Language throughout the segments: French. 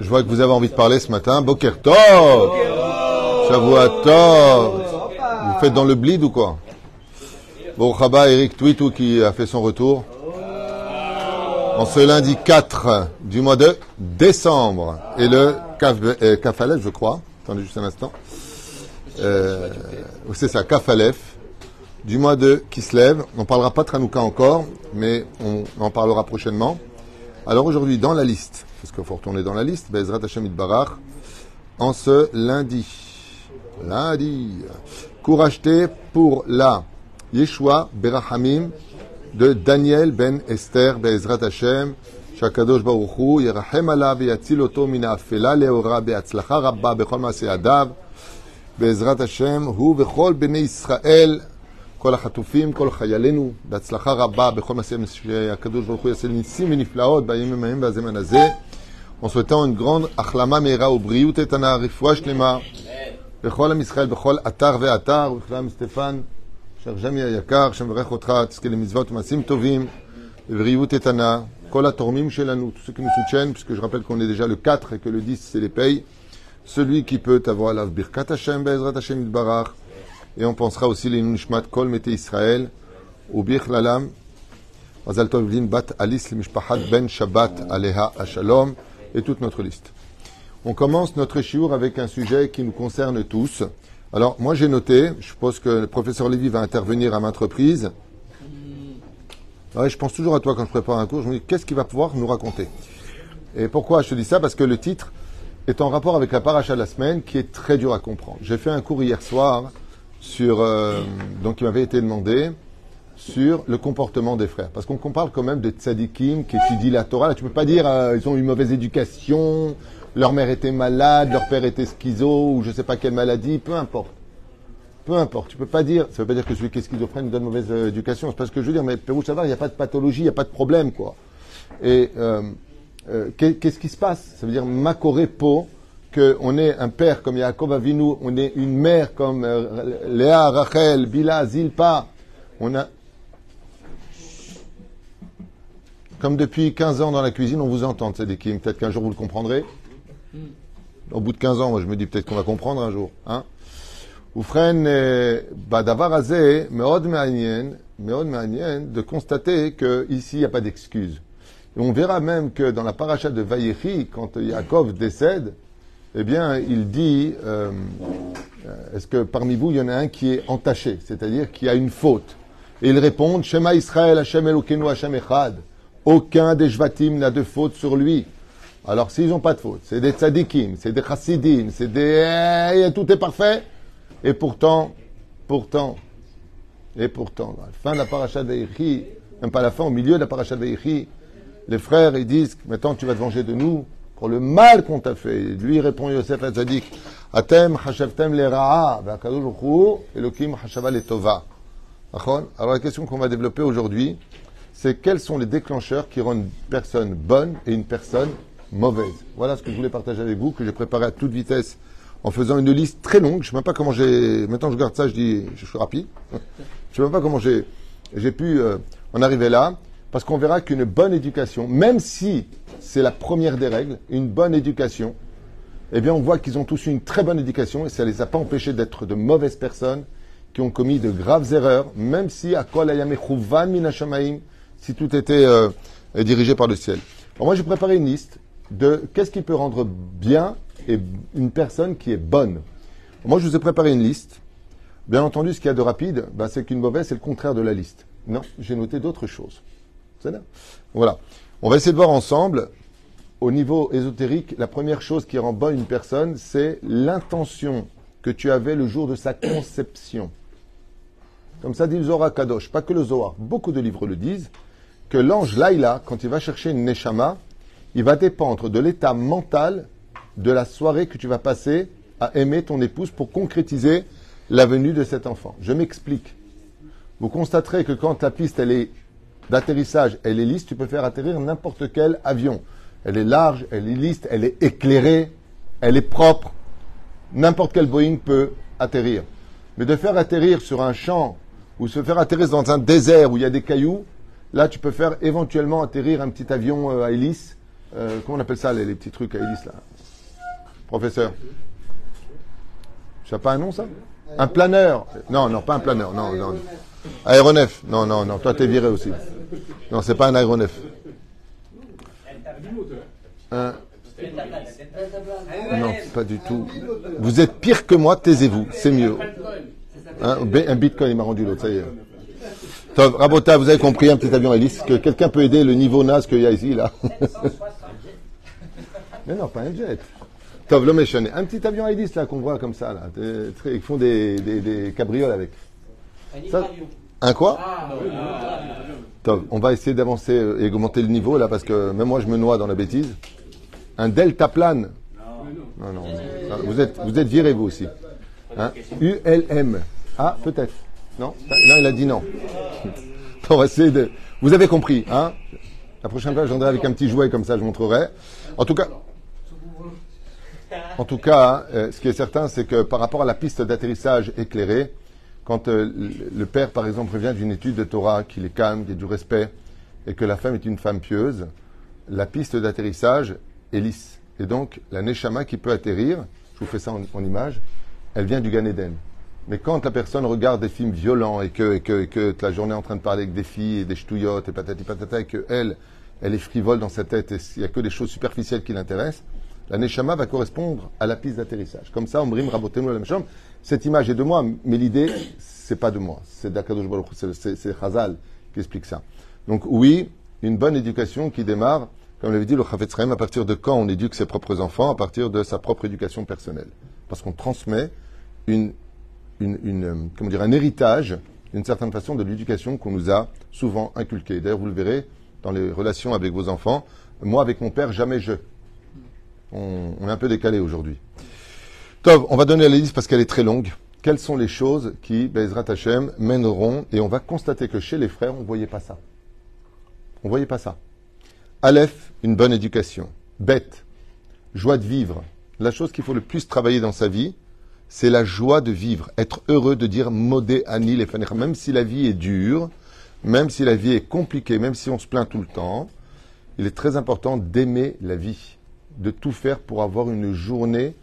Je vois que vous avez envie de parler ce matin. Boker Tov Shavua Tov Vous faites dans le bleed ou quoi? Bon, Rabat, Eric Twitou qui a fait son retour. En ce lundi 4 du mois de décembre. Et le Kaf- Kafalef, je crois. Attendez juste un instant. Euh, c'est ça, Kafalef. Du mois de Kislev. On ne parlera pas de Tranouka encore, mais on en parlera prochainement. Alors aujourd'hui, dans la liste, parce qu'il faut retourner dans la liste, Bezrat Hashem Barach, en ce lundi, lundi, cours acheté pour la Yeshua Berahamim de Daniel ben Esther Bezrat Hashem, Shakadosh Baruch Hu, Yerachem alav yatzil oto min ha'afela leora be'atzlacha rabba bechol ma'aseh adav, בעזרת השם, הוא וכל בני ישראל, כל החטופים, כל חיילינו, בהצלחה רבה בכל מעשה שהקדוש ברוך הוא יעשה ניסים ונפלאות בימים ההם והזמן הזה, en souhaitant une grande החלמה מהירה ובריאות איתנה, רפואה שלמה, לכל עם ישראל, בכל אתר ואתר, ובכלל סטפן, שרשמי היקר, שמברך אותך, תזכה למצוות ומעשים טובים, ובריאות איתנה, כל התורמים שלנו, tous ceux qui nous soutiennent, puisque je rappelle qu'on est déjà le 4 et que le 10 c'est les payes, celui qui peut avoir la Birkat Hashem, Be'ezrat Hashem Yitbarach, et on pensera aussi les Nishmat Kol Mete Israël, ou Lalam, Mazal Tov Lin Bat Alice Mishpachat Ben Shabbat Aleha Ashalom, et toute notre liste. On commence notre shiur avec un sujet qui nous concerne tous. Alors, moi j'ai noté, je suppose que le professeur Lévy va intervenir à maintes reprises. Ouais, je pense toujours à toi quand je prépare un cours, je me dis qu'est-ce qu'il va pouvoir nous raconter? Et pourquoi je te dis ça? Parce que le titre est en rapport avec la paracha de la semaine qui est très dur à comprendre. J'ai fait un cours hier soir sur, euh, donc il m'avait été demandé sur le comportement des frères. Parce qu'on parle quand même de tzadikim qui étudient la Torah. Là, tu peux pas dire euh, ils ont une mauvaise éducation, leur mère était malade, leur père était schizo ou je sais pas quelle maladie, peu importe. Peu importe. Tu peux pas dire, ça veut pas dire que celui qui est schizophrène nous donne mauvaise euh, éducation. C'est pas ce que je veux dire, mais Pérou Savar, il n'y a pas de pathologie, il n'y a pas de problème, quoi. Et euh, qu'est-ce qui se passe? Ça veut dire Makoré Po, qu'on ait un père comme Yaakov Avinu, on ait une mère comme euh, Léa, Rachel, Bila, Zilpa. On a. Comme depuis 15 ans dans la cuisine, on vous entend, Tzadikim. Peut-être qu'un jour vous le comprendrez. Au bout de 15 ans, moi je me dis peut-être qu'on va comprendre un jour. Hein ובכן, בדבר הזה, מאוד מעניין, מאוד מעניין de constater qu'ici, il n'y a pas d'excuse. Et on verra même que dans la paracha de Vayechi, quand Yaakov décède, eh bien, il dit, euh, est-ce que parmi vous, il y en a un qui est entaché, c'est-à-dire qui a une faute? Et ils répondent, Shema Israël, Hashem Elokeinu, Hashem Echad. Aucun des Jvatim n'a de faute sur lui. Alors, s'ils n'ont pas de faute, c'est des tzadikim, c'est des chassidim, c'est des... Eh, tout est parfait. Et pourtant, pourtant, et pourtant, à la fin de la paracha d'Aïchi, même pas à la fin, au milieu de la paracha d'Aïchi, les frères, ils disent, maintenant tu vas te venger de nous pour le mal qu'on t'a fait. Lui répond Yosef Hatzadik, Atem hashavtem le ra'a, Elokim hashava le tova. Alors la question qu'on va développer aujourd'hui, c'est quels sont les déclencheurs qui rendent une personne bonne et une personne mauvaise? Voilà ce que je voulais partager avec vous, que j'ai préparé à toute vitesse en faisant une liste très longue. Je ne sais même pas comment j'ai. Maintenant, je garde ça, je dis, je suis rapide. Je ne sais même pas comment j'ai, j'ai pu euh, en arriver là, parce qu'on verra qu'une bonne éducation, même si c'est la première des règles, une bonne éducation, eh bien, on voit qu'ils ont tous eu une très bonne éducation et ça ne les a pas empêchés d'être de mauvaises personnes qui ont commis de graves erreurs, même si à si tout était euh, dirigé par le ciel. Alors moi, j'ai préparé une liste de qu'est-ce qui peut rendre bien et une personne qui est bonne. Moi, je vous ai préparé une liste. Bien entendu, ce qu'il y a de rapide, ben, c'est qu'une mauvaise, c'est le contraire de la liste. Non, j'ai noté d'autres choses. Voilà. On va essayer de voir ensemble, au niveau ésotérique, la première chose qui rend bonne une personne, c'est l'intention que tu avais le jour de sa conception. Comme ça dit le Zohar Kadosh, pas que le Zohar, beaucoup de livres le disent, que l'ange Laïla, quand il va chercher une Neshama, il va dépendre de l'état mental de la soirée que tu vas passer à aimer ton épouse pour concrétiser la venue de cet enfant. Je m'explique. Vous constaterez que quand la piste elle est d'atterrissage, elle est lisse, tu peux faire atterrir n'importe quel avion. Elle est large, elle est lisse, elle est éclairée, elle est propre. N'importe quel Boeing peut atterrir. Mais de faire atterrir sur un champ ou se faire atterrir dans un désert où il y a des cailloux, Là, tu peux faire éventuellement atterrir un petit avion euh, à hélice. Euh, comment on appelle ça, les, petits trucs à hélice, là? Professeur Ça pas un nom, ça? Un planeur Non, non, pas un planeur. Non, non. Aéronef Non, non, non. Toi, t'es viré aussi. Non, c'est pas un aéronef. Un- Non, pas du tout. Vous êtes pire que moi, taisez-vous. C'est mieux. Hein, un bitcoin, il m'a rendu l'autre, ça y est. Tov, Rabota, vous avez compris, un petit avion hélice, que quelqu'un peut aider le niveau naze qu'il y a ici, là. Mais non, pas un jet. Tov, l'homme est. Un petit avion hélice, là, qu'on voit comme ça, là. Ils font des, des, des cabrioles avec. Ça- un quoi Tov, on va essayer d'avancer euh, et augmenter le niveau, là, parce que même moi, je me noie dans la bêtise. Un deltaplane. Non, non, non. Vous êtes, vous êtes viré, vous aussi. Hein ULM. Ah, peut-être. Non Non, il a dit non. On va essayer de... Vous avez compris, hein? La prochaine fois, je viendrai avec un petit jouet comme ça, je montrerai. En tout cas... En tout cas, euh, ce qui est certain, c'est que par rapport à la piste d'atterrissage éclairée, quand euh, le père, par exemple, revient d'une étude de Torah, qu'il est calme, qu'il y du respect, et que la femme est une femme pieuse, la piste d'atterrissage est lisse. Et donc, la Neshama qui peut atterrir, je vous fais ça en, image, elle vient du Gan Eden. Mais quand la personne regarde des films violents et que, la journée est en train de parler avec des filles et des ch'touillottes et patati patata, et que elle, elle est frivole dans sa tête et il n'y a que des choses superficielles qui l'intéressent, la Neshama va correspondre à la piste d'atterrissage. Comme ça, Omrim Rabotenu la chambre. Cette image est de moi, mais l'idée, c'est pas de moi. C'est d'Akadosh Baruch c'est- Chazal qui explique ça. Donc oui, une bonne éducation qui démarre, comme l'avait dit le Chafetz Chaim, à partir de quand on éduque ses propres enfants, à partir de sa propre éducation personnelle. Parce qu'on transmet une, euh, comment dire, un héritage, d'une certaine façon, de l'éducation qu'on nous a souvent inculquée. D'ailleurs, vous le verrez dans les relations avec vos enfants. Moi, avec mon père, jamais je. On, est un peu décalé aujourd'hui. Tov, on va donner la liste parce qu'elle est très longue. Quelles sont les choses qui, Bezrat Hashem, mèneront et on va constater que chez les frères, on ne voyait pas ça. On ne voyait pas ça. Aleph, une bonne éducation. Bête, joie de vivre. La chose qu'il faut le plus travailler dans sa vie, c'est la joie de vivre. Être heureux de dire modé anil et fanecha. Même si la vie est dure, même si la vie est compliquée, même si on se plaint tout le temps, il est très important d'aimer la vie, de tout faire pour avoir une journée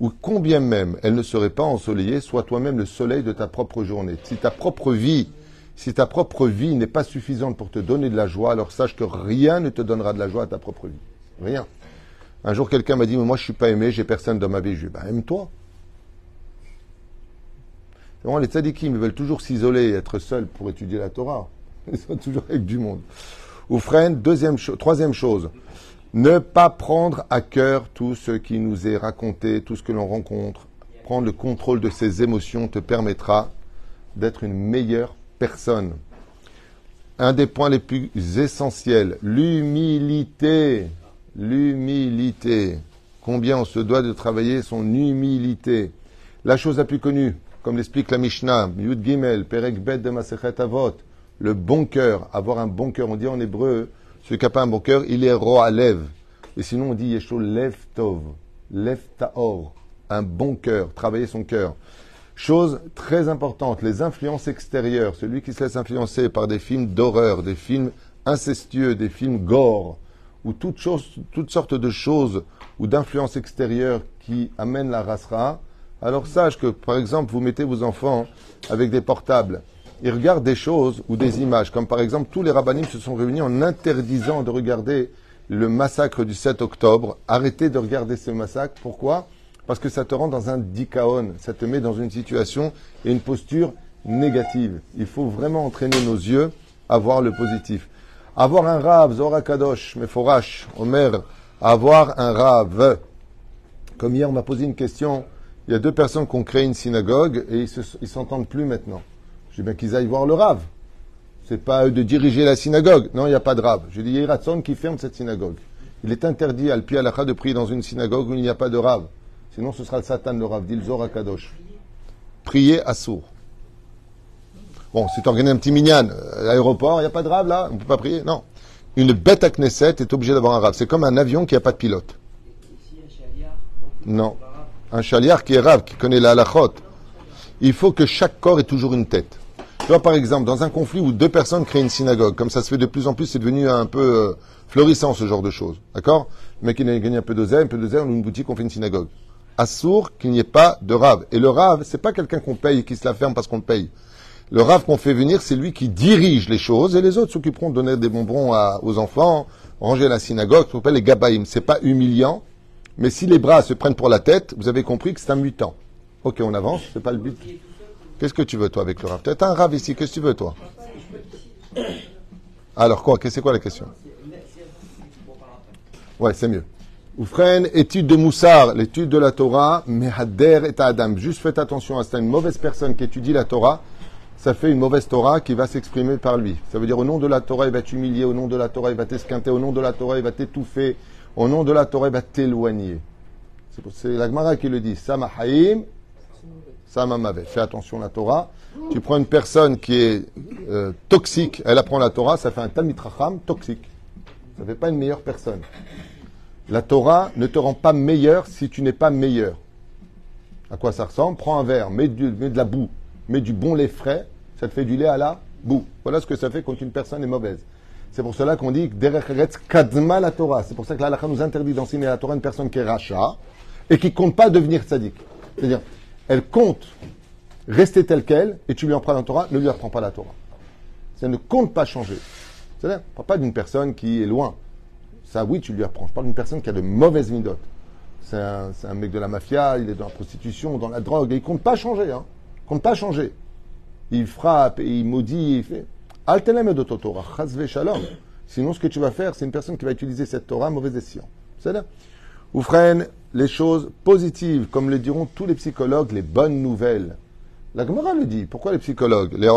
où combien même elle ne serait pas ensoleillée, sois toi-même le soleil de ta propre journée. Si ta propre vie, si ta propre vie n'est pas suffisante pour te donner de la joie, alors sache que rien ne te donnera de la joie à ta propre vie. Rien. Un jour, quelqu'un m'a dit, mais moi, je suis pas aimé, j'ai personne dans ma vie. Je lui ai dit, bah, aime-toi. Les tzadikim, ils veulent toujours s'isoler et être seuls pour étudier la Torah. Ils sont toujours avec du monde. Ou frère, deuxième cho- troisième chose, ne pas prendre à cœur tout ce qui nous est raconté, tout ce que l'on rencontre. Prendre le contrôle de ses émotions te permettra d'être une meilleure personne. Un des points les plus essentiels, l'humilité. L'humilité. Combien on se doit de travailler son humilité. La chose la plus connue, comme l'explique la Mishnah, Yud Gimel, Perek Bet de Avot, le bon cœur, avoir un bon cœur. On dit en hébreu, celui qui n'a pas un bon cœur, il est roa lev. Et sinon, on dit Yesho lev tov, un bon cœur, travailler son cœur. Chose très importante, les influences extérieures. Celui qui se laisse influencer par des films d'horreur, des films incestueux, des films gore, ou toutes sortes de choses ou d'influences extérieures qui amènent la rasra, alors sache que, par exemple, vous mettez vos enfants avec des portables. Ils regardent des choses ou des images, comme par exemple, tous les rabbinim se sont réunis en interdisant de regarder le massacre du 7 octobre. Arrêtez de regarder ce massacre. Pourquoi? Parce que ça te rend dans un dikaon, ça te met dans une situation et une posture négative. Il faut vraiment entraîner nos yeux à voir le positif. Avoir un rave, Zora Kadosh, Meforash, Omer, avoir un rave. Comme hier, on m'a posé une question. Il y a deux personnes qui ont créé une synagogue et ils s'entendent plus maintenant. Je dis bien qu'ils aillent voir le rave. C'est pas eux de diriger la synagogue. Non, il n'y a pas de rave. Je dis, il y a Ratson qui ferme cette synagogue. Il est interdit à Alpi Alacha de prier dans une synagogue où il n'y a pas de rave. Sinon, ce sera le Satan, le rave, dit le Zohar Kadosh. Prier à sourd. Bon, si tu organises un petit minyan à l'aéroport, il n'y a pas de rave là, on ne peut pas prier. Non. Une bête à Knesset est obligée d'avoir un rave. C'est comme un avion qui n'a pas de pilote. Non. Un chaliar qui est rave, qui connaît la halachot. Il faut que chaque corps ait toujours une tête. Vois, par exemple, dans un conflit où deux personnes créent une synagogue, comme ça se fait de plus en plus, c'est devenu un peu euh, florissant ce genre de choses. D'accord? Le mec, il a gagné un peu d'oseille, un peu d'oseille, on ouvre une boutique, on fait une synagogue. Assour qu'il n'y ait pas de rave. Et le rave, c'est pas quelqu'un qu'on paye et qui se la ferme parce qu'on le paye. Le rave qu'on fait venir, c'est lui qui dirige les choses et les autres s'occuperont de donner des bonbons à- aux enfants, ranger la synagogue, ce qu'on appelle les gabaïm. C'est pas humiliant, mais si les bras se prennent pour la tête, vous avez compris que c'est un mutant. Ok, on avance, c'est pas le but. Qu'est-ce que tu veux, toi, avec le rave T'as un rave ici, qu'est-ce que tu veux, toi? Alors, quoi C'est quoi la question? Ouais, c'est mieux. Oufren, étude de Moussar, l'étude de la Torah, Mehader et Adam. Juste faites attention à ça. Une mauvaise personne qui étudie la Torah, ça fait une mauvaise Torah qui va s'exprimer par lui. Ça veut dire au nom de la Torah, il va t'humilier, au nom de la Torah, il va t'esquinter, au nom de la Torah, il va t'étouffer, au nom de la Torah, il va t'éloigner. C'est la Gemara qui le dit. Sama Haïm, Sama Mavet. Fais attention à la Torah. Tu prends une personne qui est euh, toxique, elle apprend la Torah, ça fait un Talmid Racham toxique. Ça ne fait pas une meilleure personne. La Torah ne te rend pas meilleur si tu n'es pas meilleur. À quoi ça ressemble? Prends un verre, mets, de la boue, mets du bon lait frais, ça te fait du lait à la boue. Voilà ce que ça fait quand une personne est mauvaise. C'est pour cela qu'on dit kadma la Torah. C'est pour ça que la nous interdit d'enseigner la Torah à une personne qui est racha et qui compte pas devenir sadique. C'est-à-dire, elle compte rester telle qu'elle et tu lui en prends la Torah, ne lui apprends pas la Torah. Ça ne compte pas changer. C'est-à-dire, parle pas d'une personne qui est loin. Ça, oui, tu lui apprends. Je parle d'une personne qui a de mauvaises midotes. C'est un, mec de la mafia, il est dans la prostitution, dans la drogue, et il compte pas changer. Hein. Il compte pas changer. Il frappe, et il maudit, il fait. Altenem de Torah, shalom. Sinon, ce que tu vas faire, c'est une personne qui va utiliser cette Torah mauvais escient. C'est-à-dire, ou freine les choses positives, comme le diront tous les psychologues, les bonnes nouvelles. La Gemara le dit. Pourquoi les psychologues? Les.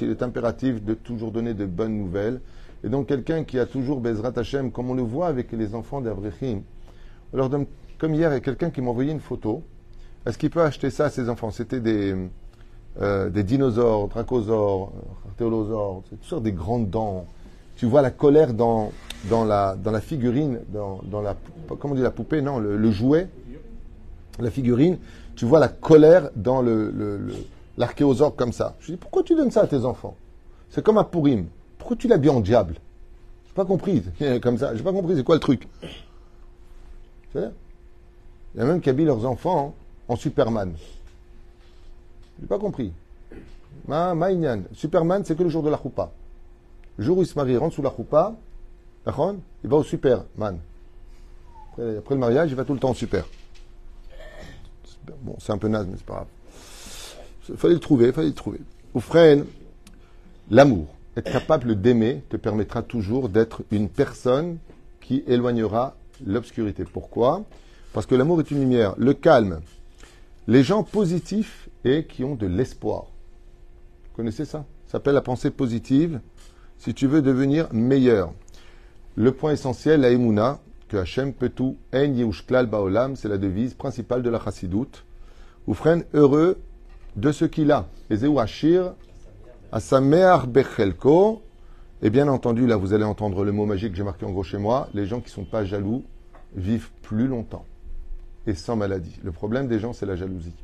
Il est impératif de toujours donner de bonnes nouvelles. Et donc, quelqu'un qui a toujours Bezrat Hashem, comme on le voit avec les enfants d'Avrechim, comme hier, il y a quelqu'un qui m'a envoyé une photo. Est-ce qu'il peut acheter ça à ses enfants? C'était des, euh, des dinosaures, dracosaures, artéolosaures, toutes sortes des grandes dents. Tu vois la colère dans, dans, la, dans la figurine, dans, dans la, comment on dit la poupée Non, le, jouet, la figurine. Tu vois la colère dans le, le, le- l'archéosaure comme ça. Je dis, pourquoi tu donnes ça à tes enfants? C'est comme un pourim. Pourquoi tu l'habilles en diable? J'ai pas compris. Comme ça, j'ai pas compris. C'est quoi le truc? Il y a même qui habillent leurs enfants en Superman. J'ai pas compris. Ma. Superman, c'est que le jour de la choupa. Le jour où il se marie, il rentre sous la choupa, il va au Superman. Après, après le mariage, il va tout le temps au super. Bon, c'est un peu naze, mais c'est pas grave. Il fallait le trouver, il fallait le trouver. Oufren, l'amour, être capable d'aimer, te permettra toujours d'être une personne qui éloignera l'obscurité. Pourquoi? Parce que l'amour est une lumière. Le calme, les gens positifs et qui ont de l'espoir. Vous connaissez ça? Ça s'appelle la pensée positive. Si tu veux devenir meilleur. Le point essentiel, la Emouna, que Hachem peut tout, En Yehushklal Baolam, c'est la devise principale de la Chassidoute. Oufren, heureux de ce qu'il a. Hachir, Asameach Bechelko. Et bien entendu, là, vous allez entendre le mot magique que j'ai marqué en gros chez moi. Les gens qui ne sont pas jaloux vivent plus longtemps et sans maladie. Le problème des gens, c'est la jalousie.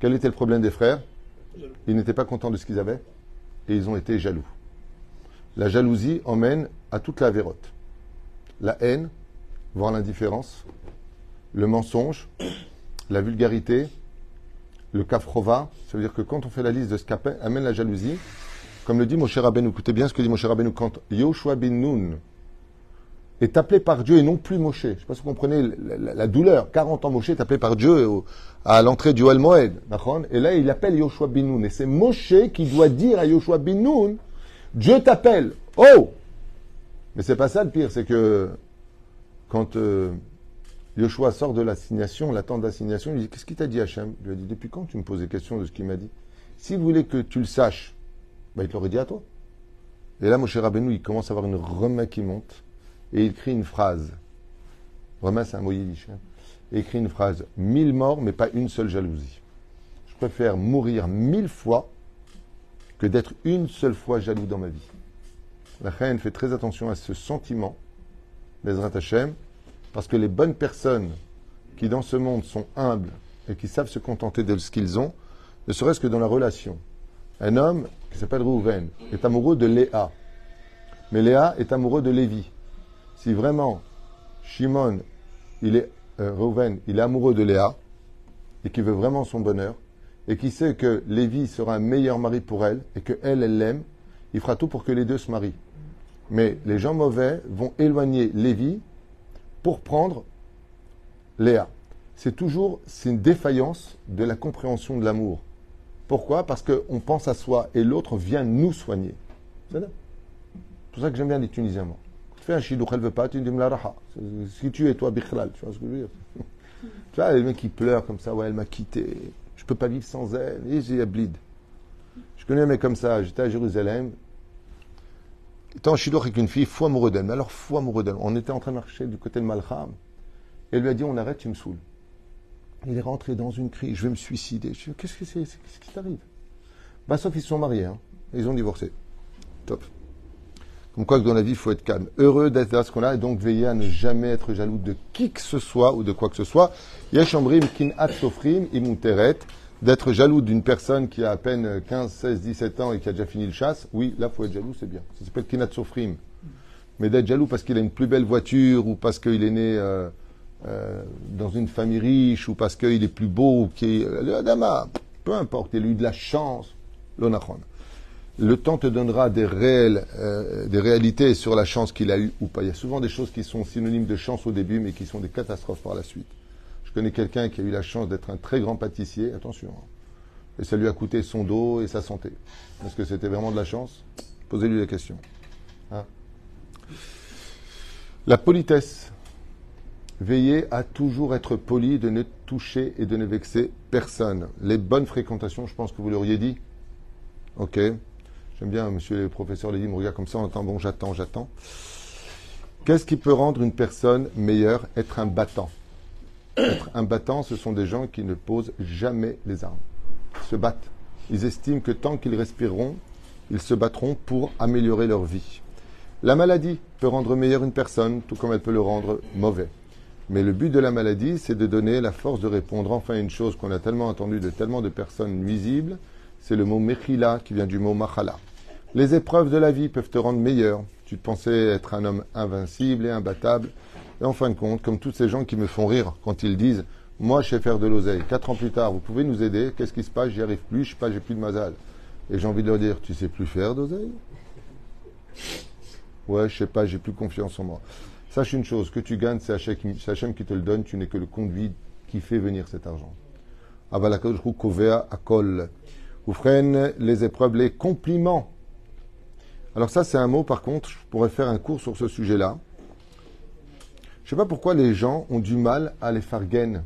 Quel était le problème des frères? Ils n'étaient pas contents de ce qu'ils avaient et ils ont été jaloux. La jalousie emmène à toute la vérote. La haine, voire l'indifférence, le mensonge, la vulgarité, le kafrova. Ça veut dire que quand on fait la liste de ce qu'amène la jalousie, comme le dit Moshe Rabbeinu, écoutez bien ce que dit Moshe Rabbeinu, quand Yoshua bin Nun est appelé par Dieu et non plus Moshe. Je ne sais pas si vous comprenez la, douleur. 40 ans Moshe est appelé par Dieu à l'entrée du Oel Moed. d'accord? Et là, il appelle Yoshua bin Nun. Et c'est Moshe qui doit dire à Yoshua bin Nun, Dieu t'appelle. Oh Mais c'est pas ça le pire, c'est que quand euh, Yoshua sort de l'assignation, la tente d'assignation, il dit Qu'est-ce qu'il t'a dit Hachem? Il lui a dit Depuis quand tu me poses des questions de ce qu'il m'a dit? S'il voulait que tu le saches, bah, il te l'aurait dit à toi. Et là, Moshe Rabbeinu, il commence à avoir une remède qui monte et il écrit une phrase. Remède, c'est un mot yiddish. hein. Et il écrit une phrase Mille morts, mais pas une seule jalousie. Je préfère mourir mille fois que d'être une seule fois jaloux dans ma vie. La reine fait très attention à ce sentiment, Bezrat Hashem, parce que les bonnes personnes qui dans ce monde sont humbles et qui savent se contenter de ce qu'ils ont, ne serait-ce que dans la relation. Un homme qui s'appelle Rouven est amoureux de Léa, mais Léa est amoureux de Lévi. Si vraiment Shimon, il est euh, il est amoureux de Léa et qui veut vraiment son bonheur et qui sait que Lévi sera un meilleur mari pour elle et que elle, l'aime, il fera tout pour que les deux se marient. Mais les gens mauvais vont éloigner Lévi pour prendre Léa. C'est toujours c'est une défaillance de la compréhension de l'amour. Pourquoi? Parce qu'on pense à soi et l'autre vient nous soigner. C'est pour ça que j'aime bien les Tunisiens. Tu fais un chidou, elle veut pas, tu dis raha. Si tu es toi, bichlal, tu vois ce que je veux dire? Tu vois, les mecs qui pleurent comme ça, ouais, elle m'a quitté, peux pas vivre sans elle, et j'ai bleed. Je connais un mec comme ça, j'étais à Jérusalem, était en chidou avec une fille, fou amoureux d'elle, mais alors fou amoureux d'elle. On était en train de marcher du côté de Malcham, elle lui a dit, on arrête, tu me saoules. Il est rentré dans une crise, je vais me suicider. Je qu'est-ce que c'est? Qui t'arrive? Bah, sauf ils sont mariés, hein. ils ont divorcé. Top. Comme quoi que dans la vie, il faut être calme. Heureux d'être là ce qu'on a et donc veiller à ne jamais être jaloux de qui que ce soit ou de quoi que ce soit. Yeshambrim kin sofrim imunteret. D'être jaloux d'une personne qui a à peine 15, 16, 17 ans et qui a déjà fini le chasse, oui, là, il faut être jaloux, c'est bien. Ça s'appelle kinat sofrim. Mais d'être jaloux parce qu'il a une plus belle voiture ou parce qu'il est né euh, euh, dans une famille riche ou parce qu'il est plus beau ou qu'il le Adama, peu importe, il a eu de la chance, l'onachon le temps te donnera des, réels, euh, des réalités sur la chance qu'il a eue ou pas. Il y a souvent des choses qui sont synonymes de chance au début, mais qui sont des catastrophes par la suite. Je connais quelqu'un qui a eu la chance d'être un très grand pâtissier, attention, hein. et ça lui a coûté son dos et sa santé. Est-ce que c'était vraiment de la chance? Posez-lui la question. Hein. la politesse. Veillez à toujours être poli, de ne toucher et de ne vexer personne. Les bonnes fréquentations, je pense que vous l'auriez dit. Ok J'aime bien, monsieur le professeur Lévi me regarde comme ça en temps bon, j'attends, j'attends. Qu'est-ce qui peut rendre une personne meilleure? Être un battant. Être un battant, ce sont des gens qui ne posent jamais les armes. Ils se battent. Ils estiment que tant qu'ils respireront, ils se battront pour améliorer leur vie. La maladie peut rendre meilleure une personne, tout comme elle peut le rendre mauvais. Mais le but de la maladie, c'est de donner la force de répondre enfin à une chose qu'on a tellement entendue de tellement de personnes nuisibles, c'est le mot mechila qui vient du mot machala. Les épreuves de la vie peuvent te rendre meilleur. Tu pensais être un homme invincible et imbattable. Et en fin de compte, comme tous ces gens qui me font rire quand ils disent Moi, je sais faire de l'oseille. Quatre ans plus tard, vous pouvez nous aider. Qu'est-ce qui se passe? J'y arrive plus. Je sais pas, j'ai plus de mazal. Et j'ai envie de leur dire Tu sais plus faire d'oseille Ouais, je sais pas, j'ai plus confiance en moi. Sache une chose que tu gagnes, c'est Hachem qui te le donne. Tu n'es que le conduit qui fait venir cet argent. Vous freinez les épreuves, les compliments alors ça, c'est un mot, par contre, je pourrais faire un cours sur ce sujet-là. Je ne sais pas pourquoi les gens ont du mal à les faire gain.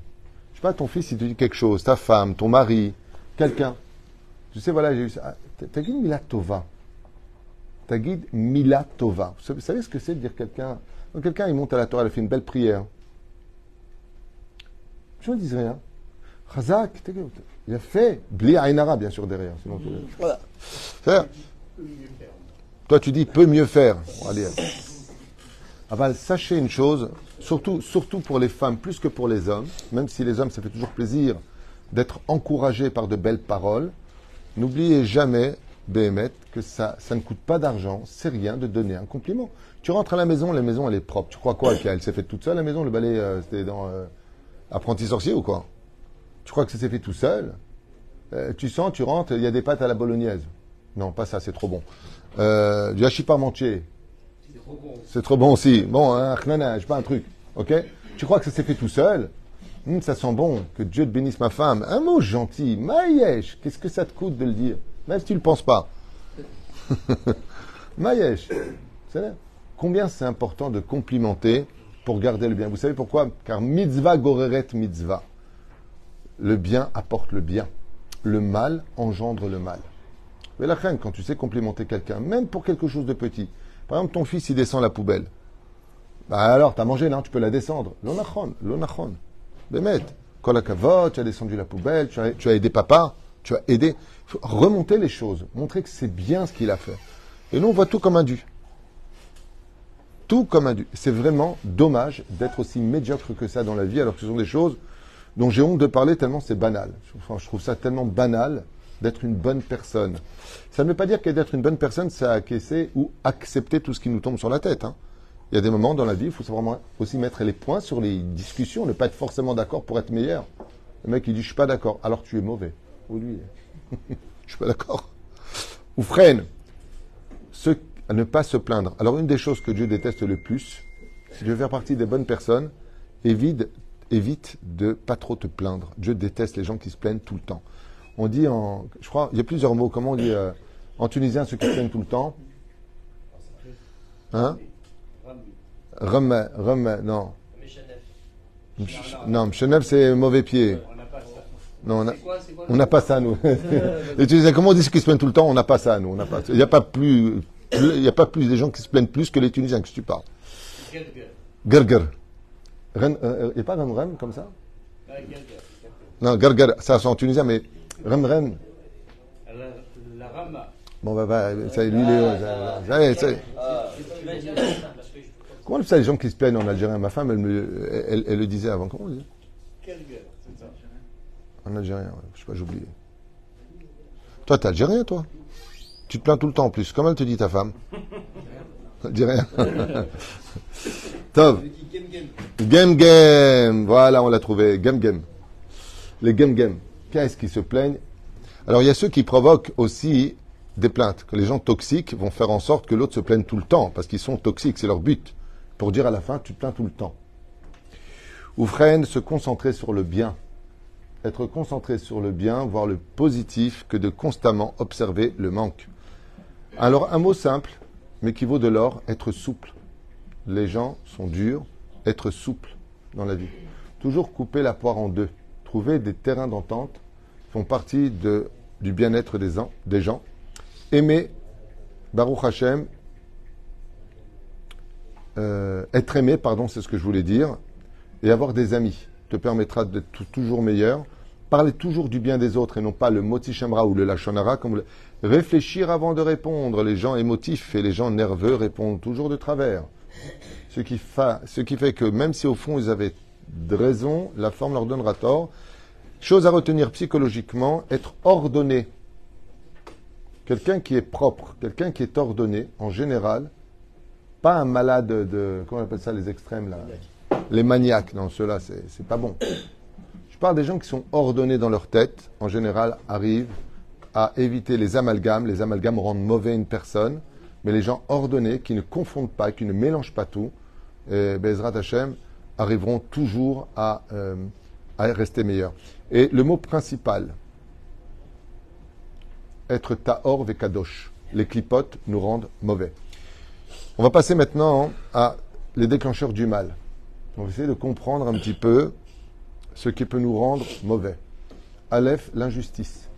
Je sais pas, ton fils, il te dit quelque chose, ta femme, ton mari, quelqu'un. Tu sais, voilà, j'ai eu ça. Ah, guide Milatova. guide Milatova. Vous savez ce que c'est de dire quelqu'un Quelqu'un, il monte à la Torah, il fait une belle prière. Je ne dis rien. Chazak, il a fait Bli Ainara, bien sûr, derrière. Sinon, voilà. Toi, tu dis peut mieux faire. Aval, sachez une chose, surtout, surtout pour les femmes plus que pour les hommes, même si les hommes, ça fait toujours plaisir d'être encouragés par de belles paroles, n'oubliez jamais, Béhémet, que ça, ça ne coûte pas d'argent, c'est rien de donner un compliment. Tu rentres à la maison, la maison, elle est propre. Tu crois quoi Qu'elle s'est faite toute seule, la maison Le balai, euh, c'était dans euh, Apprenti sorcier ou quoi? Tu crois que ça s'est fait tout seul? Euh, Tu sens, tu rentres, il y a des pâtes à la bolognaise. Non, pas ça, c'est trop bon. Du hachis parmentier. C'est trop bon aussi. Bon, un hein, pas un truc. Ok? Tu crois que ça s'est fait tout seul? Hum, Ça sent bon. Que Dieu te bénisse ma femme. Un mot gentil. Maïesh. Qu'est-ce que ça te coûte de le dire? Même si tu ne le penses pas. Maïesh. Combien c'est important de complimenter pour garder le bien? Vous savez pourquoi? Car mitzvah goreret mitzvah. Le bien apporte le bien. Le mal engendre le mal. Mais la quand tu sais complimenter quelqu'un, même pour quelque chose de petit, par exemple, ton fils, il descend la poubelle. Bah alors, t'as mangé, non Tu peux la descendre. L'onachon, l'onachon. Bémet, kolakavot, tu as descendu la poubelle, tu as, aidé papa, tu as aidé. faut remonter les choses, montrer que c'est bien ce qu'il a fait. Et nous, on voit tout comme un dû. Tout comme un dû. C'est vraiment dommage d'être aussi médiocre que ça dans la vie, alors que ce sont des choses dont j'ai honte de parler tellement c'est banal. Je trouve ça tellement banal d'être une bonne personne. Ça ne veut pas dire qu'être une bonne personne, c'est acquiescer ou accepter tout ce qui nous tombe sur la tête. Hein. Il y a des moments dans la vie, il faut vraiment aussi mettre les points sur les discussions, ne pas être forcément d'accord pour être meilleur. Le mec, il dit, je suis pas d'accord. Alors tu es mauvais. Ou lui, je suis pas d'accord. Ou freine. Ce, ne pas se plaindre. Alors une des choses que Dieu déteste le plus, si tu veux faire partie des bonnes personnes, évite, évite de pas trop te plaindre. Dieu déteste les gens qui se plaignent tout le temps. On dit en, je crois, il y a plusieurs mots. Comment on dit euh, en tunisien ceux qui plaignent tout le temps Hein Rem, rem, non. Non, Mchenev, c'est mauvais pied. Non, on n'a pas ça, nous. Et tu disais, comment on dit ceux qui se plaignent tout le temps On n'a pas ça, nous. Il n'y a pas plus, il n'y a pas plus des gens qui se plaignent plus que les Tunisiens que tu parles. Gerger. Il n'y a pas Rem comme ça Non, Gerger, ça c'est en tunisien, mais Rem Rem. La Rama. Bon, bah, bah, ça, lui, il est. Comment ça, les gens qui se plaignent en algérien Ma femme, elle, me, elle, elle, le disait avant. Comment on dit En algérien, je sais pas, j'ai oublié. Toi, t'es algérien, toi? Tu te plains tout le temps en plus. Comment elle te dit ta femme? Elle dit rien. Tov. Game game. Voilà, on l'a trouvé. Game game. Les game game. Qu'est-ce qui se plaignent Alors, il y a ceux qui provoquent aussi des plaintes. Que les gens toxiques vont faire en sorte que l'autre se plaigne tout le temps parce qu'ils sont toxiques. C'est leur but pour dire à la fin, tu te plains tout le temps. Ou freine, se concentrer sur le bien. Être concentré sur le bien, voir le positif, que de constamment observer le manque. Alors, un mot simple, mais qui vaut de l'or, être souple. Les gens sont durs, être souple dans la vie. Toujours couper la poire en deux. Trouver des terrains d'entente font partie de, du bien-être des, des gens. Aimer, Baruch Hashem, euh, être aimé, pardon, c'est ce que je voulais dire, et avoir des amis te permettra d'être toujours meilleur. Parler toujours du bien des autres et non pas le moti ou le lachonara. Comme Réfléchir avant de répondre. Les gens émotifs et les gens nerveux répondent toujours de travers. Ce qui, ce qui fait que même si au fond ils avaient raison, la forme leur donnera tort. Chose à retenir psychologiquement, être ordonné. Quelqu'un qui est propre, quelqu'un qui est ordonné, en général, pas un malade de. Comment on appelle ça, les extrêmes, là? Les maniaques. Non, ceux-là, c'est pas bon. Je parle des gens qui sont ordonnés dans leur tête, en général, arrivent à éviter les amalgames. Les amalgames rendent mauvais une personne, mais les gens ordonnés, qui ne confondent pas, qui ne mélangent pas tout, et Bezrat Hashem, arriveront toujours à, euh, à rester meilleurs. Et le mot principal, être ta'or ve kadosh. Les clipotes nous rendent mauvais. On va passer maintenant à les déclencheurs du mal. On va essayer de comprendre un petit peu ce qui peut nous rendre mauvais. Aleph, l'injustice.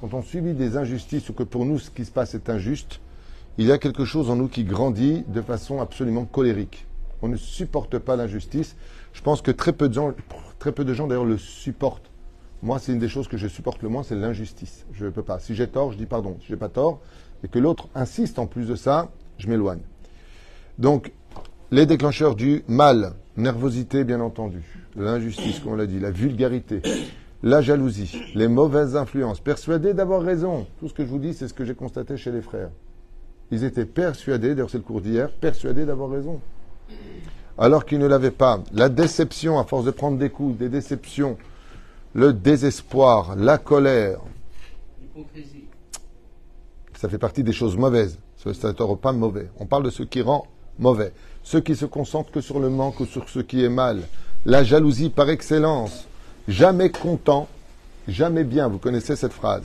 Quand on subit des injustices ou que pour nous ce qui se passe est injuste, il y a quelque chose en nous qui grandit de façon absolument colérique. On ne supporte pas l'injustice. Je pense que très peu de gens, très peu de gens d'ailleurs le supportent. Moi, c'est une des choses que je supporte le moins, c'est l'injustice. Je ne peux pas. Si j'ai tort, je dis pardon. Si j'ai pas tort, et que l'autre insiste en plus de ça, je m'éloigne. Donc, les déclencheurs du mal, nervosité bien entendu, l'injustice, comme on l'a dit, la vulgarité, la jalousie, les mauvaises influences, persuadés d'avoir raison. Tout ce que je vous dis, c'est ce que j'ai constaté chez les frères. Ils étaient persuadés, d'ailleurs c'est le cours d'hier, persuadés d'avoir raison. Alors qu'ils ne l'avaient pas. La déception, à force de prendre des coups, des déceptions, le désespoir, la colère. Ça fait partie des choses mauvaises. Ce n'est pas mauvais. On parle de ce qui rend mauvais. Ceux qui se concentrent que sur le manque ou sur ce qui est mal. La jalousie par excellence. Jamais content, jamais bien. Vous connaissez cette phrase.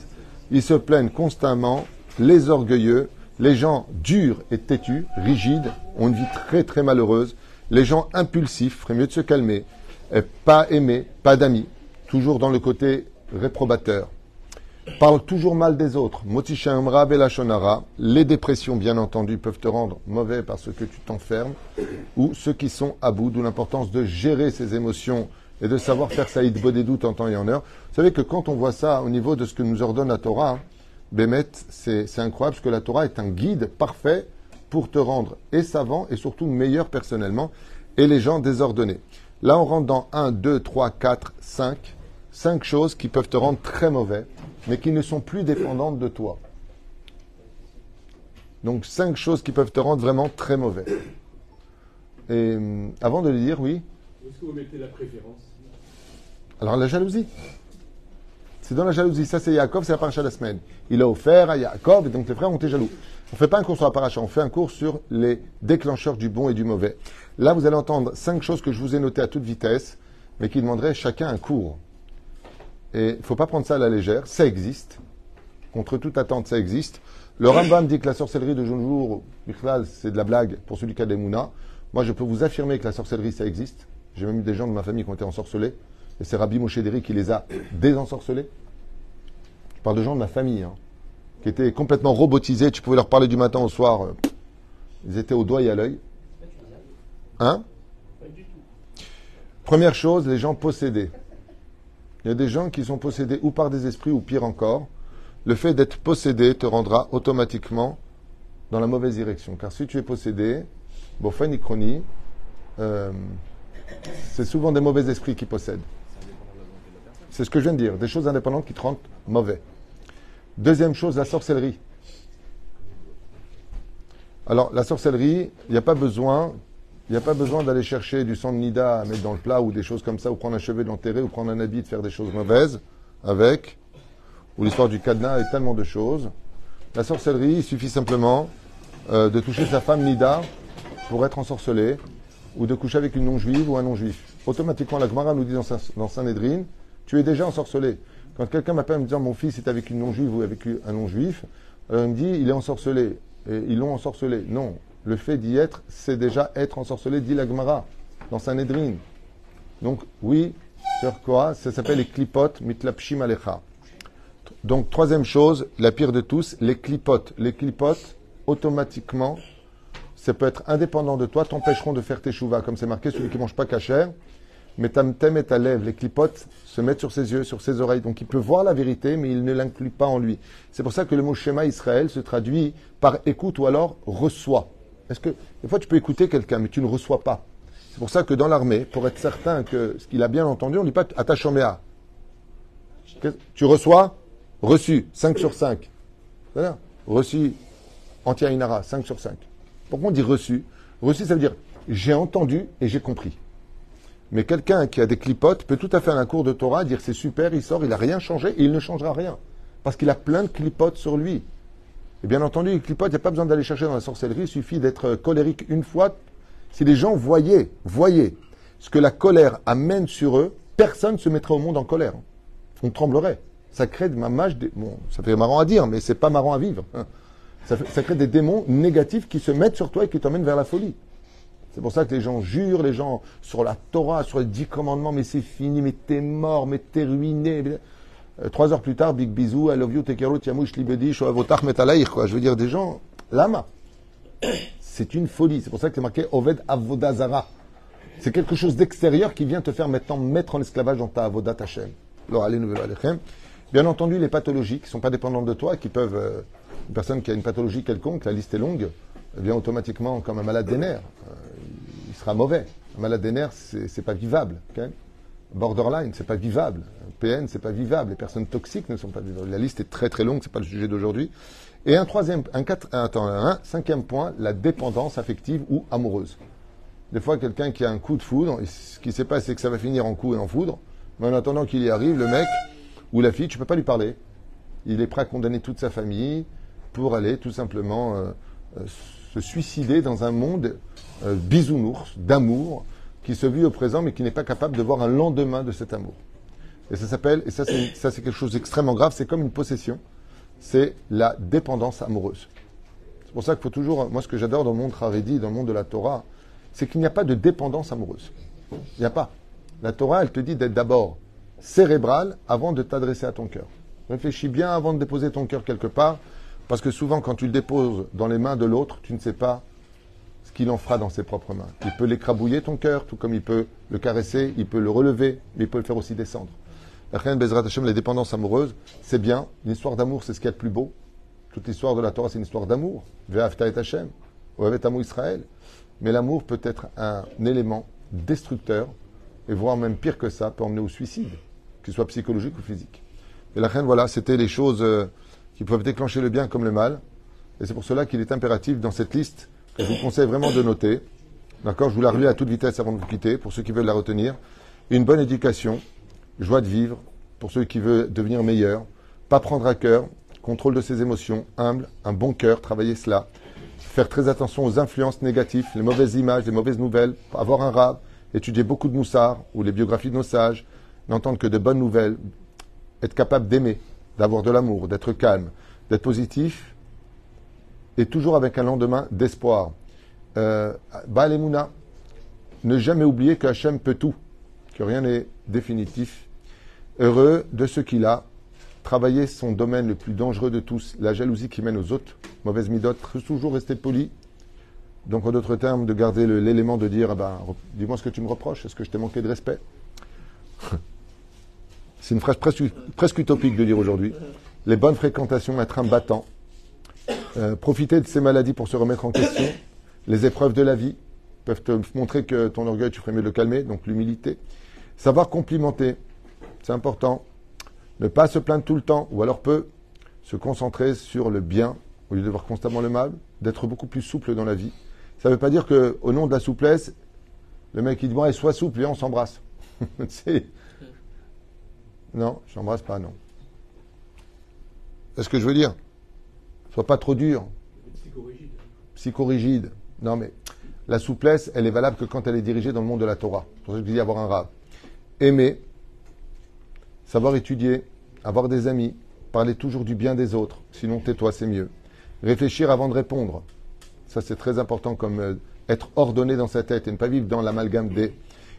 Ils se plaignent constamment. Les orgueilleux, les gens durs et têtus, rigides, ont une vie très très malheureuse. Les gens impulsifs, ferait mieux de se calmer. Pas aimés, pas d'amis. Toujours dans le côté réprobateur parle toujours mal des autres. Les dépressions, bien entendu, peuvent te rendre mauvais parce que tu t'enfermes, ou ceux qui sont à bout, d'où l'importance de gérer ses émotions et de savoir faire des doutes en temps et en heure. Vous savez que quand on voit ça au niveau de ce que nous ordonne la Torah, hein, Bémet, c'est incroyable parce que la Torah est un guide parfait pour te rendre et savant et surtout meilleur personnellement et les gens désordonnés. Là, on rentre dans 1, 2, 3, 4, 5. 5 choses qui peuvent te rendre très mauvais, mais qui ne sont plus dépendantes de toi. Donc, 5 choses qui peuvent te rendre vraiment très mauvais. Et hum, avant de le dire, oui. Où est-ce que vous mettez la préférence? Alors, la jalousie. C'est dans la jalousie. Ça, c'est Yaakov, c'est la paracha de la semaine. Il a offert à Yaakov, et donc les frères ont été jaloux. On ne fait pas un cours sur la paracha, on fait un cours sur les déclencheurs du bon et du mauvais. Là, vous allez entendre cinq choses que je vous ai notées à toute vitesse, mais qui demanderaient chacun un cours. Et il ne faut pas prendre ça à la légère, ça existe. Contre toute attente, ça existe. Le Rambam dit que la sorcellerie de jour, c'est de la blague pour celui qui a des mounas. Moi, je peux vous affirmer que la sorcellerie, ça existe. J'ai même eu des gens de ma famille qui ont été ensorcelés. Et c'est Rabbi Moshe qui les a désensorcelés. Je parle de gens de ma famille, hein, qui étaient complètement robotisés. Tu pouvais leur parler du matin au soir. euh, Ils étaient au doigt et à l'œil. Hein? Première chose, les gens possédés. Il y a des gens qui sont possédés ou par des esprits ou pire encore. Le fait d'être possédé te rendra automatiquement dans la mauvaise direction. Car si tu es possédé, Bofen Ikroni, euh, c'est souvent des mauvais esprits qui possèdent. C'est ce que je viens de dire, des choses indépendantes qui te rendent mauvais. Deuxième chose, la sorcellerie. Alors, la sorcellerie, il n'y a pas besoin, il a pas besoin d'aller chercher du sang de nida à mettre dans le plat ou des choses comme ça, ou prendre un cheveu de l'enterrer, ou prendre un habit de faire des choses mauvaises avec, ou l'histoire du cadenas et tellement de choses. La sorcellerie, il suffit simplement euh, de toucher sa femme nida pour être ensorcelé, ou de coucher avec une non-juive ou un non-juif. Automatiquement, la Gemara nous dit dans, Saint- dans Saint-Nédrine, tu es déjà ensorcelé. Quand quelqu'un m'appelle en me disant mon fils est avec une non-juive ou avec un non-juif, alors il me dit il est ensorcelé. Et ils l'ont ensorcelé. Non, le fait d'y être, c'est déjà être ensorcelé, dit la Gemara, dans Saint-Nédrine. Donc, oui, sur quoi Ça s'appelle les clipotes, mitlapshim alecha. Donc, troisième chose, la pire de tous, les clipotes. Les clipotes, automatiquement, ça peut être indépendant de toi, t'empêcheront de faire tes chouvas, comme c'est marqué, celui qui mange pas cachère, mais ta thème et ta lèvre, les clipotes se mettent sur ses yeux, sur ses oreilles. Donc il peut voir la vérité, mais il ne l'inclut pas en lui. C'est pour ça que le mot schéma Israël se traduit par écoute ou alors reçoit. Est-ce que des fois tu peux écouter quelqu'un, mais tu ne reçois pas C'est pour ça que dans l'armée, pour être certain que ce qu'il a bien entendu, on ne dit pas attache méa. Tu reçois? Reçu, 5 sur 5. Voilà. Reçu, anti-ainara, 5 sur 5. Pourquoi on dit reçu? Reçu, ça veut dire j'ai entendu et j'ai compris. Mais quelqu'un qui a des clipotes peut tout à fait à un cours de Torah dire c'est super, il sort, il n'a rien changé et il ne changera rien. Parce qu'il a plein de clipotes sur lui. Et bien entendu, les clipotes, il n'y a pas besoin d'aller chercher dans la sorcellerie, il suffit d'être colérique une fois. Si les gens voyaient, voyaient ce que la colère amène sur eux, personne ne se mettrait au monde en colère. On tremblerait. Ça crée de mamage, des... bon, ça fait marrant à dire, mais c'est pas marrant à vivre. ça crée des démons négatifs qui se mettent sur toi et qui t'emmènent vers la folie. C'est pour ça que les gens jurent, les gens sur la Torah, sur les dix commandements, mais c'est fini, mais t'es mort, mais t'es ruiné. Euh, trois heures plus tard, big bisou, I love you, tekeru, tiamouch, libedi, shoavotach, metalaïr, quoi. Je veux dire, des gens, lama. C'est une folie. C'est pour ça que c'est marqué Oved Avodazara. C'est quelque chose d'extérieur qui vient te faire maintenant mettre en esclavage dans ta Avodat Hashem. Bien entendu, les pathologies qui ne sont pas dépendantes de toi, qui peuvent. euh, une personne qui a une pathologie quelconque, la liste est longue, vient automatiquement comme un malade des nerfs. Euh, il sera mauvais. Un malade des nerfs, c'est pas vivable. Borderline, c'est pas vivable. PN, c'est pas vivable. Les personnes toxiques ne sont pas vivables. La liste est très très longue, c'est pas le sujet d'aujourd'hui. Et un troisième, un quatre, attends, un cinquième point, la dépendance affective ou amoureuse. Des fois, quelqu'un qui a un coup de foudre, ce qui s'est passé, c'est que ça va finir en coup et en foudre. Mais en attendant qu'il y arrive, le mec ou la fille, tu peux pas lui parler. Il est prêt à condamner toute sa famille pour aller tout simplement euh, euh, se suicider dans un monde euh, bisounours, d'amour, qui se vit au présent, mais qui n'est pas capable de voir un lendemain de cet amour. Et ça s'appelle, et ça c'est, quelque chose d'extrêmement grave, c'est comme une possession, c'est la dépendance amoureuse. C'est pour ça qu'il faut toujours, moi ce que j'adore dans le monde dans le monde de la Torah, c'est qu'il n'y a pas de dépendance amoureuse. Il n'y a pas. La Torah, elle te dit d'être d'abord cérébral avant de t'adresser à ton cœur. Réfléchis bien avant de déposer ton cœur quelque part, parce que souvent quand tu le déposes dans les mains de l'autre, tu ne sais pas ce qu'il en fera dans ses propres mains. Il peut l'écrabouiller ton cœur, tout comme il peut le caresser, il peut le relever, mais il peut le faire aussi descendre. La reine Bezrat Hashem, les dépendances amoureuses, c'est bien. Une histoire d'amour, c'est ce qu'il y a de plus beau. Toute l'histoire de la Torah, c'est une histoire d'amour. Ve'afta et Hashem, Amo Israël. Mais l'amour peut être un élément destructeur et voire même pire que ça, peut emmener au suicide, qu'il soit psychologique ou physique. Et la reine, voilà, c'était les choses euh, qui peuvent déclencher le bien comme le mal. Et c'est pour cela qu'il est impératif dans cette liste que je vous conseille vraiment de noter. D'accord Je vous la relis à toute vitesse avant de vous quitter, pour ceux qui veulent la retenir. Une bonne éducation, joie de vivre, pour ceux qui veulent devenir meilleurs, pas prendre à cœur, contrôle de ses émotions, humble, un bon cœur, travailler cela, faire très attention aux influences négatives, les mauvaises images, les mauvaises nouvelles, avoir un rab, étudier beaucoup de moussards ou les biographies de nos sages, n'entendre que de bonnes nouvelles, être capable d'aimer, d'avoir de l'amour, d'être calme, d'être positif, et toujours avec un lendemain d'espoir. Euh, Baalemuna, ne jamais oublier que Hachem peut tout, que rien n'est définitif. Heureux de ce qu'il a, travailler son domaine le plus dangereux de tous, la jalousie qui mène aux autres, mauvaise midote, toujours rester poli. Donc, en d'autres termes, de garder l'élément de dire, ah ben, dis-moi ce que tu me reproches, est-ce que je t'ai manqué de respect? C'est une phrase presque, utopique de dire aujourd'hui. Les bonnes fréquentations, être un battant, euh, profiter de ces maladies pour se remettre en question, les épreuves de la vie peuvent te montrer que ton orgueil, tu ferais mieux de le calmer, donc l'humilité. Savoir complimenter, c'est important. Ne pas se plaindre tout le temps, ou alors peu se concentrer sur le bien au lieu de voir constamment le mal, d'être beaucoup plus souple dans la vie. Ça ne veut pas dire que, au nom de la souplesse, le mec il dit bon, sois souple, viens, on s'embrasse. non, je n'embrasse pas, non. C'est ce que je veux dire? Sois pas trop dur. Psychorigide. Psychorigide. Non, mais la souplesse, elle est valable que quand elle est dirigée dans le monde de la Torah. C'est pour ça que je dis avoir un rave. Aimer, savoir étudier, avoir des amis, parler toujours du bien des autres, sinon tais-toi, c'est mieux. Réfléchir avant de répondre. Ça, c'est très important comme euh, être ordonné dans sa tête et ne pas vivre dans l'amalgame des.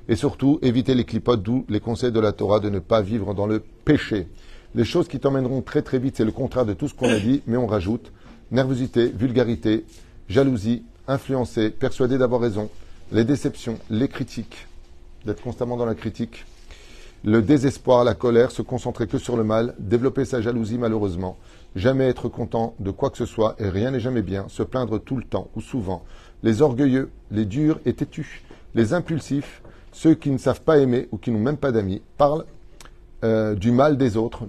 Et surtout, éviter les clipotes, d'où les conseils de la Torah de ne pas vivre dans le péché. Les choses qui t'emmèneront très très vite, c'est le contraire de tout ce qu'on a dit, mais on rajoute nervosité, vulgarité, jalousie, influencé, persuadé d'avoir raison, les déceptions, les critiques, d'être constamment dans la critique, le désespoir, la colère, se concentrer que sur le mal, développer sa jalousie malheureusement, jamais être content de quoi que ce soit et rien n'est jamais bien, se plaindre tout le temps ou souvent, les orgueilleux, les durs et têtus, les impulsifs, ceux qui ne savent pas aimer ou qui n'ont même pas d'amis, parlent euh, du mal des autres,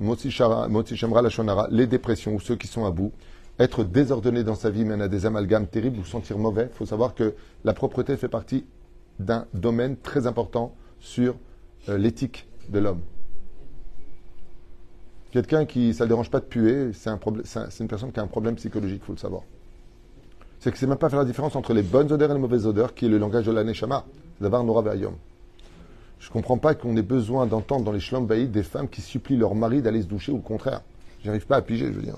les dépressions ou ceux qui sont à bout, être désordonné dans sa vie mène à des amalgames terribles ou sentir mauvais. Il faut savoir que la propreté fait partie d'un domaine très important sur euh, l'éthique de l'homme. Quelqu'un qui, ça ne le dérange pas de puer, c'est un c'est une personne qui a un problème psychologique, il faut le savoir. C'est que c'est même pas faire la différence entre les bonnes odeurs et les mauvaises odeurs, qui est le langage de l'aneshama. C'est d'abord Nora Ve'ayom. Je ne comprends pas qu'on ait besoin d'entendre dans les shlom des femmes qui supplient leur mari d'aller se doucher ou le contraire. J'arrive pas à piger, je veux dire.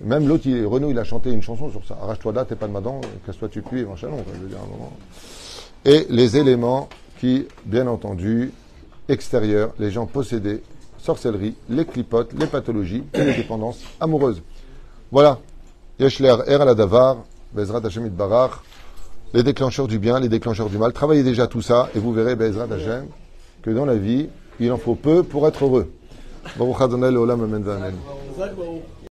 Même l'autre, Renaud, il a chanté une chanson sur ça. Arrache-toi là, t'es pas de madame, casse-toi tu puis et machin, je veux dire, un moment. Et les éléments qui, bien entendu, extérieurs, les gens possédés, sorcellerie, les clipotes, les pathologies et les dépendances amoureuses. Voilà. Yeshler Er Davar, Bezrat Hashem Barach, les déclencheurs du bien, les déclencheurs du mal. Travaillez déjà tout ça et vous verrez, Bezrat Hashem, que dans la vie, il en faut peu pour être heureux.